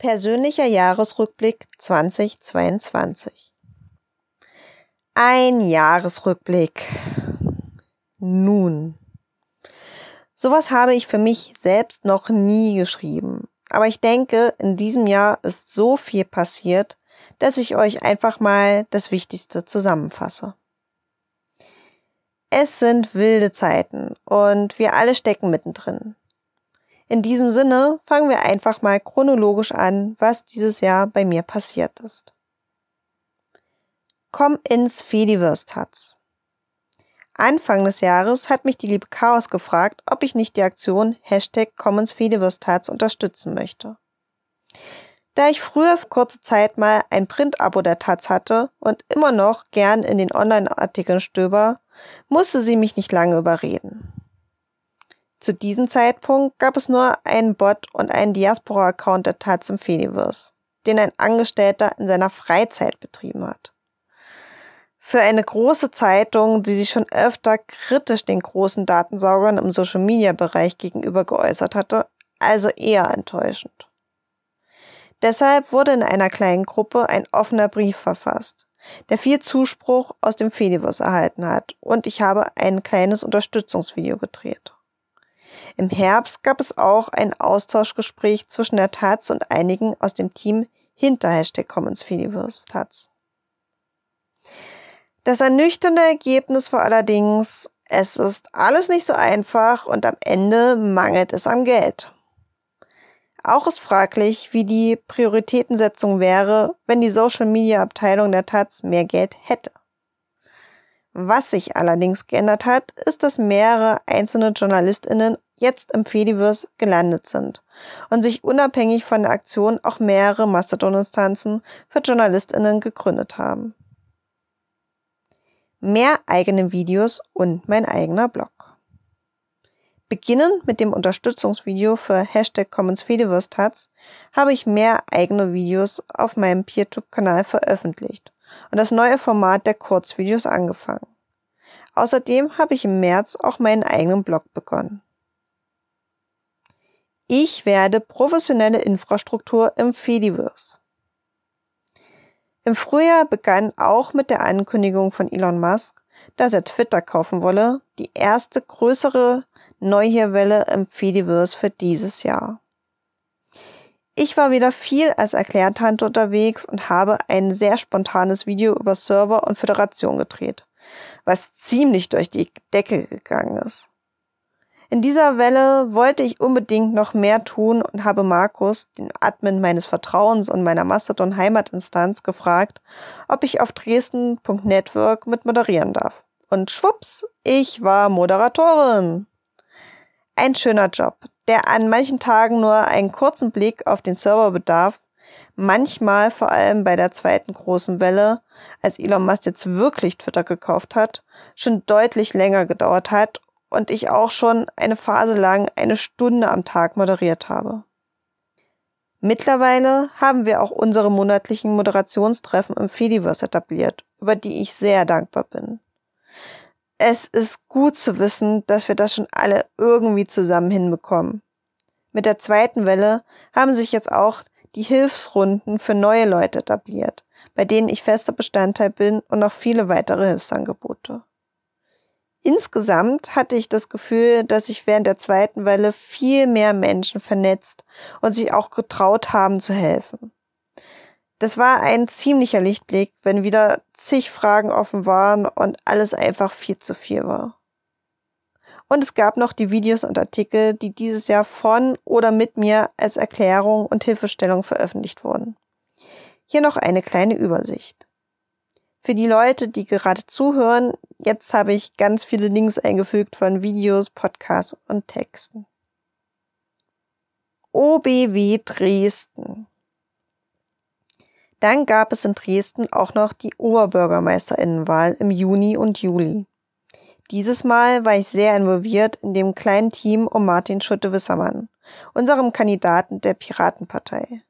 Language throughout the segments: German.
Persönlicher Jahresrückblick 2022. Ein Jahresrückblick. Nun. Sowas habe ich für mich selbst noch nie geschrieben. Aber ich denke, in diesem Jahr ist so viel passiert, dass ich euch einfach mal das Wichtigste zusammenfasse. Es sind wilde Zeiten und wir alle stecken mittendrin. In diesem Sinne fangen wir einfach mal chronologisch an, was dieses Jahr bei mir passiert ist. Komm ins Fediverse-Taz. Anfang des Jahres hat mich die liebe Chaos gefragt, ob ich nicht die Aktion Hashtag Commons Fediverse-Taz unterstützen möchte. Da ich früher für kurze Zeit mal ein Print-Abo der Taz hatte und immer noch gern in den Online-Artikeln stöber, musste sie mich nicht lange überreden. Zu diesem Zeitpunkt gab es nur einen Bot und einen Diaspora-Account der Taz im Fediverse, den ein Angestellter in seiner Freizeit betrieben hat. Für eine große Zeitung, die sich schon öfter kritisch den großen Datensaugern im Social-Media-Bereich gegenüber geäußert hatte, also eher enttäuschend. Deshalb wurde in einer kleinen Gruppe ein offener Brief verfasst, der viel Zuspruch aus dem Fediverse erhalten hat und ich habe ein kleines Unterstützungsvideo gedreht. Im Herbst gab es auch ein Austauschgespräch zwischen der Taz und einigen aus dem Team hinter Hashtag Commons Fediverse Taz. Das ernüchternde Ergebnis war allerdings, es ist alles nicht so einfach und am Ende mangelt es am Geld. Auch ist fraglich, wie die Prioritätensetzung wäre, wenn die Social Media Abteilung der Taz mehr Geld hätte. Was sich allerdings geändert hat, ist, dass mehrere einzelne JournalistInnen jetzt im Fediverse gelandet sind und sich unabhängig von der Aktion auch mehrere Mastodon-Instanzen für JournalistInnen gegründet haben. Mehr eigene Videos und mein eigener Blog. Beginnend mit dem Unterstützungsvideo für Hashtag Commons Fediverse Taz habe ich mehr eigene Videos auf meinem PeerTube-Kanal veröffentlicht und das neue Format der Kurzvideos angefangen. Außerdem habe ich im März auch meinen eigenen Blog begonnen. Ich werde professionelle Infrastruktur im Fediverse. Im Frühjahr begann auch mit der Ankündigung von Elon Musk, dass er Twitter kaufen wolle, die erste größere Neuhierwelle im Fediverse für dieses Jahr. Ich war wieder viel als Erklärtante unterwegs und habe ein sehr spontanes Video über Server und Föderation gedreht, was ziemlich durch die Decke gegangen ist. In dieser Welle wollte ich unbedingt noch mehr tun und habe Markus, den Admin meines Vertrauens und meiner Mastodon Heimatinstanz, gefragt, ob ich auf Dresden.network mit moderieren darf. Und schwupps, ich war Moderatorin. Ein schöner Job, der an manchen Tagen nur einen kurzen Blick auf den Server bedarf, manchmal vor allem bei der zweiten großen Welle, als Elon Musk jetzt wirklich Twitter gekauft hat, schon deutlich länger gedauert hat und ich auch schon eine Phase lang eine Stunde am Tag moderiert habe. Mittlerweile haben wir auch unsere monatlichen Moderationstreffen im Fediverse etabliert, über die ich sehr dankbar bin. Es ist gut zu wissen, dass wir das schon alle irgendwie zusammen hinbekommen. Mit der zweiten Welle haben sich jetzt auch die Hilfsrunden für neue Leute etabliert, bei denen ich fester Bestandteil bin und noch viele weitere Hilfsangebote. Insgesamt hatte ich das Gefühl, dass sich während der zweiten Welle viel mehr Menschen vernetzt und sich auch getraut haben zu helfen. Das war ein ziemlicher Lichtblick, wenn wieder zig Fragen offen waren und alles einfach viel zu viel war. Und es gab noch die Videos und Artikel, die dieses Jahr von oder mit mir als Erklärung und Hilfestellung veröffentlicht wurden. Hier noch eine kleine Übersicht. Für die Leute, die gerade zuhören, jetzt habe ich ganz viele Links eingefügt von Videos, Podcasts und Texten. OBW Dresden. Dann gab es in Dresden auch noch die Oberbürgermeisterinnenwahl im Juni und Juli. Dieses Mal war ich sehr involviert in dem kleinen Team um Martin Schutte-Wissermann, unserem Kandidaten der Piratenpartei.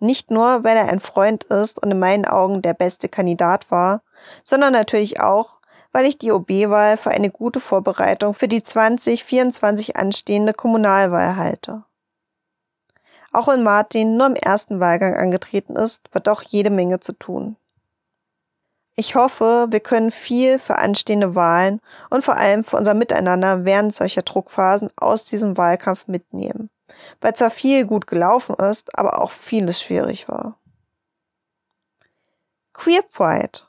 Nicht nur, weil er ein Freund ist und in meinen Augen der beste Kandidat war, sondern natürlich auch, weil ich die OB-Wahl für eine gute Vorbereitung für die 2024 anstehende Kommunalwahl halte. Auch wenn Martin nur im ersten Wahlgang angetreten ist, wird auch jede Menge zu tun. Ich hoffe, wir können viel für anstehende Wahlen und vor allem für unser Miteinander während solcher Druckphasen aus diesem Wahlkampf mitnehmen, weil zwar viel gut gelaufen ist, aber auch vieles schwierig war. Queer Pride.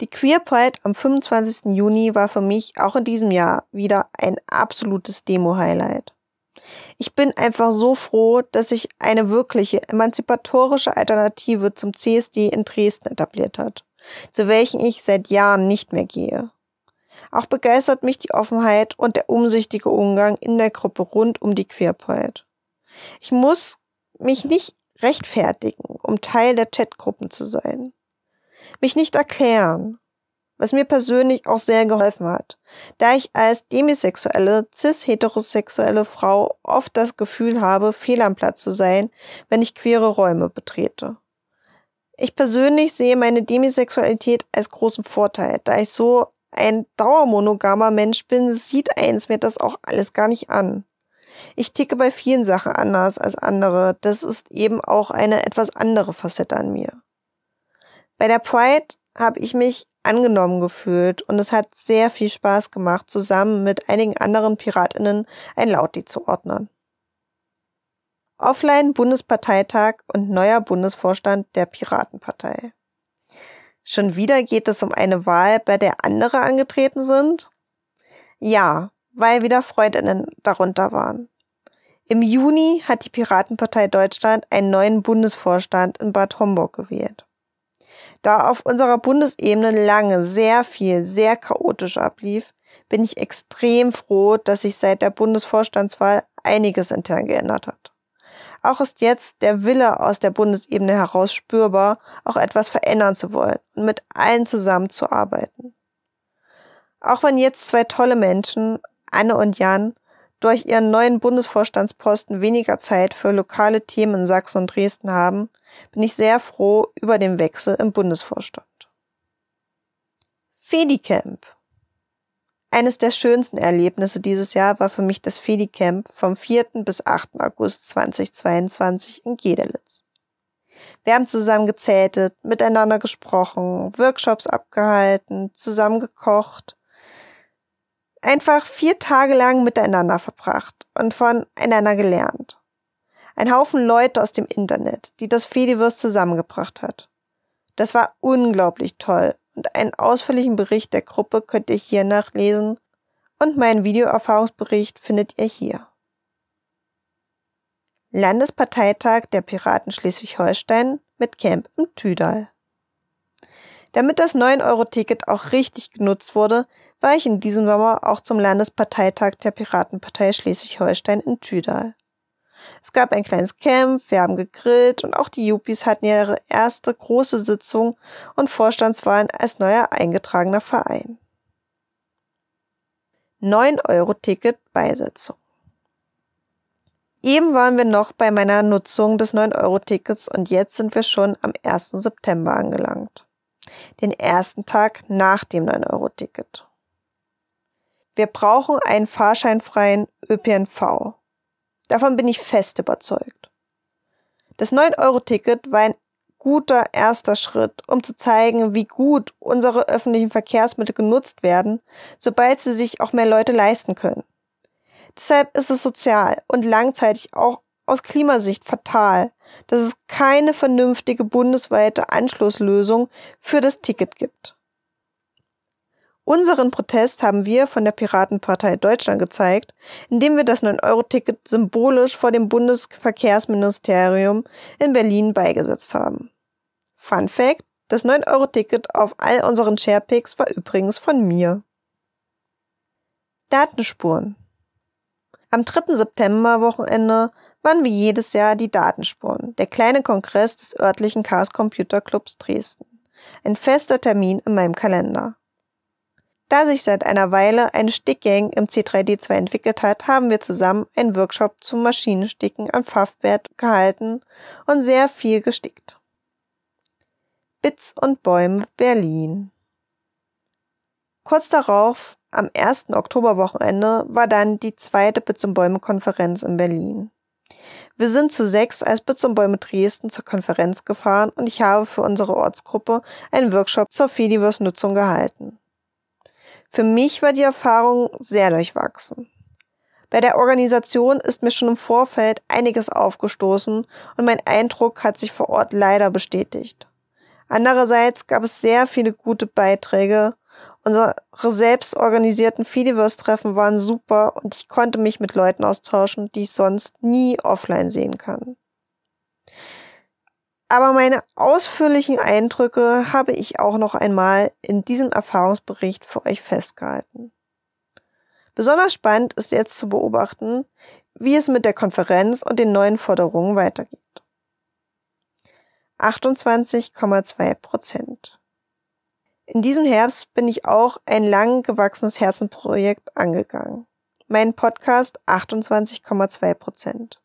Die Queer Pride am 25. Juni war für mich auch in diesem Jahr wieder ein absolutes Demo-Highlight. Ich bin einfach so froh, dass sich eine wirkliche emanzipatorische Alternative zum CSD in Dresden etabliert hat, zu welchen ich seit Jahren nicht mehr gehe. Auch begeistert mich die Offenheit und der umsichtige Umgang in der Gruppe rund um die Queerpride. Ich muss mich nicht rechtfertigen, um Teil der Chatgruppen zu sein. Mich nicht erklären, was mir persönlich auch sehr geholfen hat, da ich als demisexuelle, cis-heterosexuelle Frau oft das Gefühl habe, fehl am Platz zu sein, wenn ich queere Räume betrete. Ich persönlich sehe meine Demisexualität als großen Vorteil, da ich so ein dauermonogamer Mensch bin, sieht eins mir das auch alles gar nicht an. Ich ticke bei vielen Sachen anders als andere. Das ist eben auch eine etwas andere Facette an mir. Bei der Pride habe ich mich angenommen gefühlt und es hat sehr viel Spaß gemacht, zusammen mit einigen anderen Piratinnen ein Lauti zu ordnen. Offline Bundesparteitag und neuer Bundesvorstand der Piratenpartei. Schon wieder geht es um eine Wahl, bei der andere angetreten sind? Ja, weil wieder Freundinnen darunter waren. Im Juni hat die Piratenpartei Deutschland einen neuen Bundesvorstand in Bad Homburg gewählt. Da auf unserer Bundesebene lange sehr viel, sehr chaotisch ablief, bin ich extrem froh, dass sich seit der Bundesvorstandswahl einiges intern geändert hat. Auch ist jetzt der Wille aus der Bundesebene heraus spürbar, auch etwas verändern zu wollen und mit allen zusammenzuarbeiten. Auch wenn jetzt zwei tolle Menschen, Anne und Jan, durch ihren neuen Bundesvorstandsposten weniger Zeit für lokale Themen in Sachsen und Dresden haben, bin ich sehr froh über den Wechsel im Bundesvorstand. Fedicamp. Eines der schönsten Erlebnisse dieses Jahr war für mich das Fedicamp vom 4. bis 8. August 2022 in Gedelitz. Wir haben zusammen gezeltet, miteinander gesprochen, Workshops abgehalten, zusammen gekocht, einfach vier Tage lang miteinander verbracht und voneinander gelernt. Ein Haufen Leute aus dem Internet, die das Fediverse zusammengebracht hat. Das war unglaublich toll und einen ausführlichen Bericht der Gruppe könnt ihr hier nachlesen und meinen Videoerfahrungsbericht findet ihr hier. Landesparteitag der Piraten Schleswig-Holstein mit Camp im Tüdal. Damit das 9-Euro-Ticket auch richtig genutzt wurde, war ich in diesem Sommer auch zum Landesparteitag der Piratenpartei Schleswig-Holstein in Tüdal. Es gab ein kleines Camp, wir haben gegrillt und auch die Yuppies hatten ihre erste große Sitzung und Vorstandswahlen als neuer eingetragener Verein. 9-Euro-Ticket Beisetzung. Eben waren wir noch bei meiner Nutzung des 9-Euro-Tickets und jetzt sind wir schon am 1. September angelangt. Den ersten Tag nach dem 9-Euro-Ticket. Wir brauchen einen fahrscheinfreien ÖPNV. Davon bin ich fest überzeugt. Das 9-Euro-Ticket war ein guter erster Schritt, um zu zeigen, wie gut unsere öffentlichen Verkehrsmittel genutzt werden, sobald sie sich auch mehr Leute leisten können. Deshalb ist es sozial und langzeitig auch aus Klimasicht fatal, dass es keine vernünftige bundesweite Anschlusslösung für das Ticket gibt. Unseren Protest haben wir von der Piratenpartei Deutschland gezeigt, indem wir das 9-Euro-Ticket symbolisch vor dem Bundesverkehrsministerium in Berlin beigesetzt haben. Fun Fact, das 9-Euro-Ticket auf all unseren Sharepics war übrigens von mir. Datenspuren. Am 3. September-Wochenende waren wie jedes Jahr die Datenspuren, der kleine Kongress des örtlichen Chaos Computer Clubs Dresden. Ein fester Termin in meinem Kalender. Da sich seit einer Weile eine Stickgang im C3D2 entwickelt hat, haben wir zusammen einen Workshop zum Maschinensticken am Pfaffbett gehalten und sehr viel gestickt. Bits und Bäume Berlin. Kurz darauf, am 1. Oktoberwochenende, war dann die zweite Bits und Bäume Konferenz in Berlin. Wir sind zu sechs als Bits und Bäume Dresden zur Konferenz gefahren und ich habe für unsere Ortsgruppe einen Workshop zur Fediverse-Nutzung gehalten. Für mich war die Erfahrung sehr durchwachsen. Bei der Organisation ist mir schon im Vorfeld einiges aufgestoßen und mein Eindruck hat sich vor Ort leider bestätigt. Andererseits gab es sehr viele gute Beiträge. Unsere selbst organisierten Fediverse-Treffen waren super und ich konnte mich mit Leuten austauschen, die ich sonst nie offline sehen kann. Aber meine ausführlichen Eindrücke habe ich auch noch einmal in diesem Erfahrungsbericht für euch festgehalten. Besonders spannend ist jetzt zu beobachten, wie es mit der Konferenz und den neuen Forderungen weitergeht. 28,2 Prozent. In diesem Herbst bin ich auch ein lang gewachsenes Herzenprojekt angegangen. Mein Podcast 28,2 Prozent.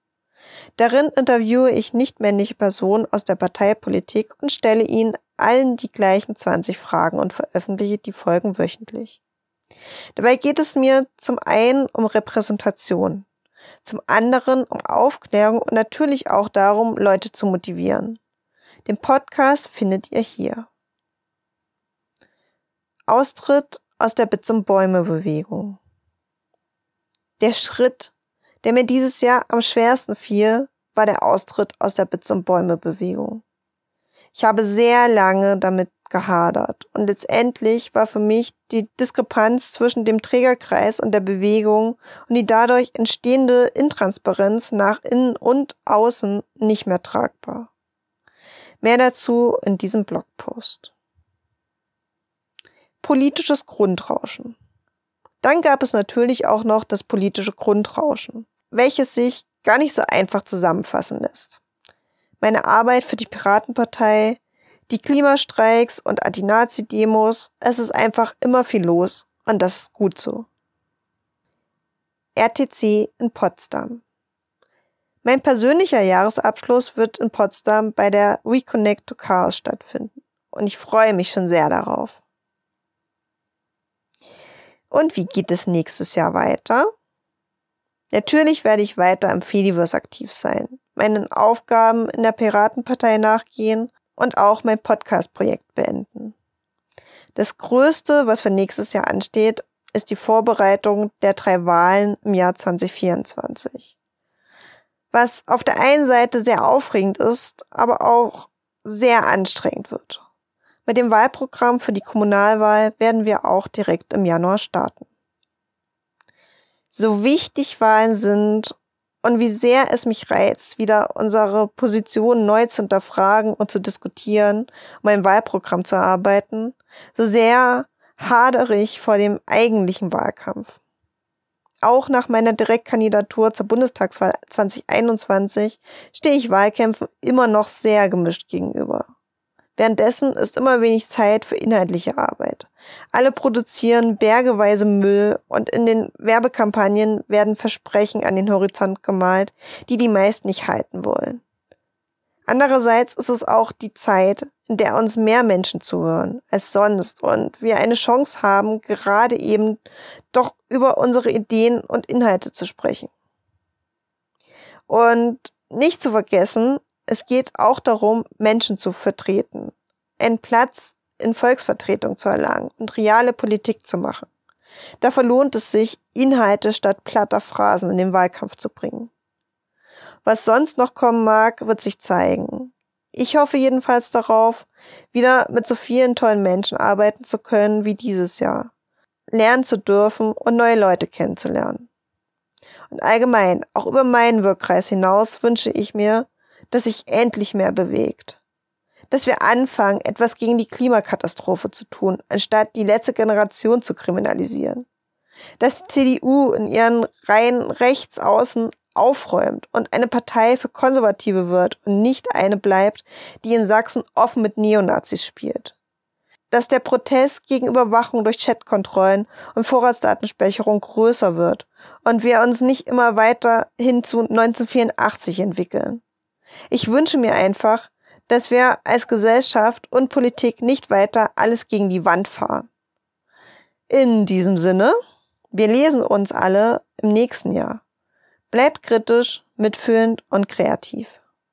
Darin interviewe ich nicht männliche Personen aus der Parteipolitik und stelle ihnen allen die gleichen 20 Fragen und veröffentliche die Folgen wöchentlich. Dabei geht es mir zum einen um Repräsentation, zum anderen um Aufklärung und natürlich auch darum, Leute zu motivieren. Den Podcast findet ihr hier. Austritt aus der Bits und Bäume Bewegung. Der Schritt, der mir dieses Jahr am schwersten fiel, war der Austritt aus der Bits und Bäume Bewegung. Ich habe sehr lange damit gehadert. Und letztendlich war für mich die Diskrepanz zwischen dem Trägerkreis und der Bewegung und die dadurch entstehende Intransparenz nach innen und außen nicht mehr tragbar. Mehr dazu in diesem Blogpost. Politisches Grundrauschen. Dann gab es natürlich auch noch das politische Grundrauschen, welches sich gar nicht so einfach zusammenfassen lässt. Meine Arbeit für die Piratenpartei die Klimastreiks und Anti-Nazi-Demos, es ist einfach immer viel los und das ist gut so. RTC in Potsdam. Mein persönlicher Jahresabschluss wird in Potsdam bei der Reconnect to Chaos stattfinden und ich freue mich schon sehr darauf. Und wie geht es nächstes Jahr weiter? Natürlich werde ich weiter im Fediverse aktiv sein, meinen Aufgaben in der Piratenpartei nachgehen und auch mein Podcast-Projekt beenden. Das Größte, was für nächstes Jahr ansteht, ist die Vorbereitung der drei Wahlen im Jahr 2024. Was auf der einen Seite sehr aufregend ist, aber auch sehr anstrengend wird. Mit dem Wahlprogramm für die Kommunalwahl werden wir auch direkt im Januar starten. So wichtig Wahlen sind und wie sehr es mich reizt, wieder unsere Position neu zu hinterfragen und zu diskutieren, um ein Wahlprogramm zu erarbeiten, so sehr hadere ich vor dem eigentlichen Wahlkampf. Auch nach meiner Direktkandidatur zur Bundestagswahl 2021 stehe ich Wahlkämpfen immer noch sehr gemischt gegenüber. Währenddessen ist immer wenig Zeit für inhaltliche Arbeit. Alle produzieren bergeweise Müll und in den Werbekampagnen werden Versprechen an den Horizont gemalt, die die meisten nicht halten wollen. Andererseits ist es auch die Zeit, in der uns mehr Menschen zuhören als sonst und wir eine Chance haben, gerade eben doch über unsere Ideen und Inhalte zu sprechen. Und nicht zu vergessen, es geht auch darum, Menschen zu vertreten, einen Platz in Volksvertretung zu erlangen und reale Politik zu machen. Dafür lohnt es sich, Inhalte statt platter Phrasen in den Wahlkampf zu bringen. Was sonst noch kommen mag, wird sich zeigen. Ich hoffe jedenfalls darauf, wieder mit so vielen tollen Menschen arbeiten zu können wie dieses Jahr, lernen zu dürfen und neue Leute kennenzulernen. Und allgemein, auch über meinen Wirkkreis hinaus wünsche ich mir, dass sich endlich mehr bewegt. Dass wir anfangen, etwas gegen die Klimakatastrophe zu tun, anstatt die letzte Generation zu kriminalisieren. Dass die CDU in ihren Reihen rechts außen aufräumt und eine Partei für Konservative wird und nicht eine bleibt, die in Sachsen offen mit Neonazis spielt. Dass der Protest gegen Überwachung durch Chatkontrollen und Vorratsdatenspeicherung größer wird und wir uns nicht immer weiter hin zu 1984 entwickeln. Ich wünsche mir einfach, dass wir als Gesellschaft und Politik nicht weiter alles gegen die Wand fahren. In diesem Sinne, wir lesen uns alle im nächsten Jahr. Bleibt kritisch, mitfühlend und kreativ.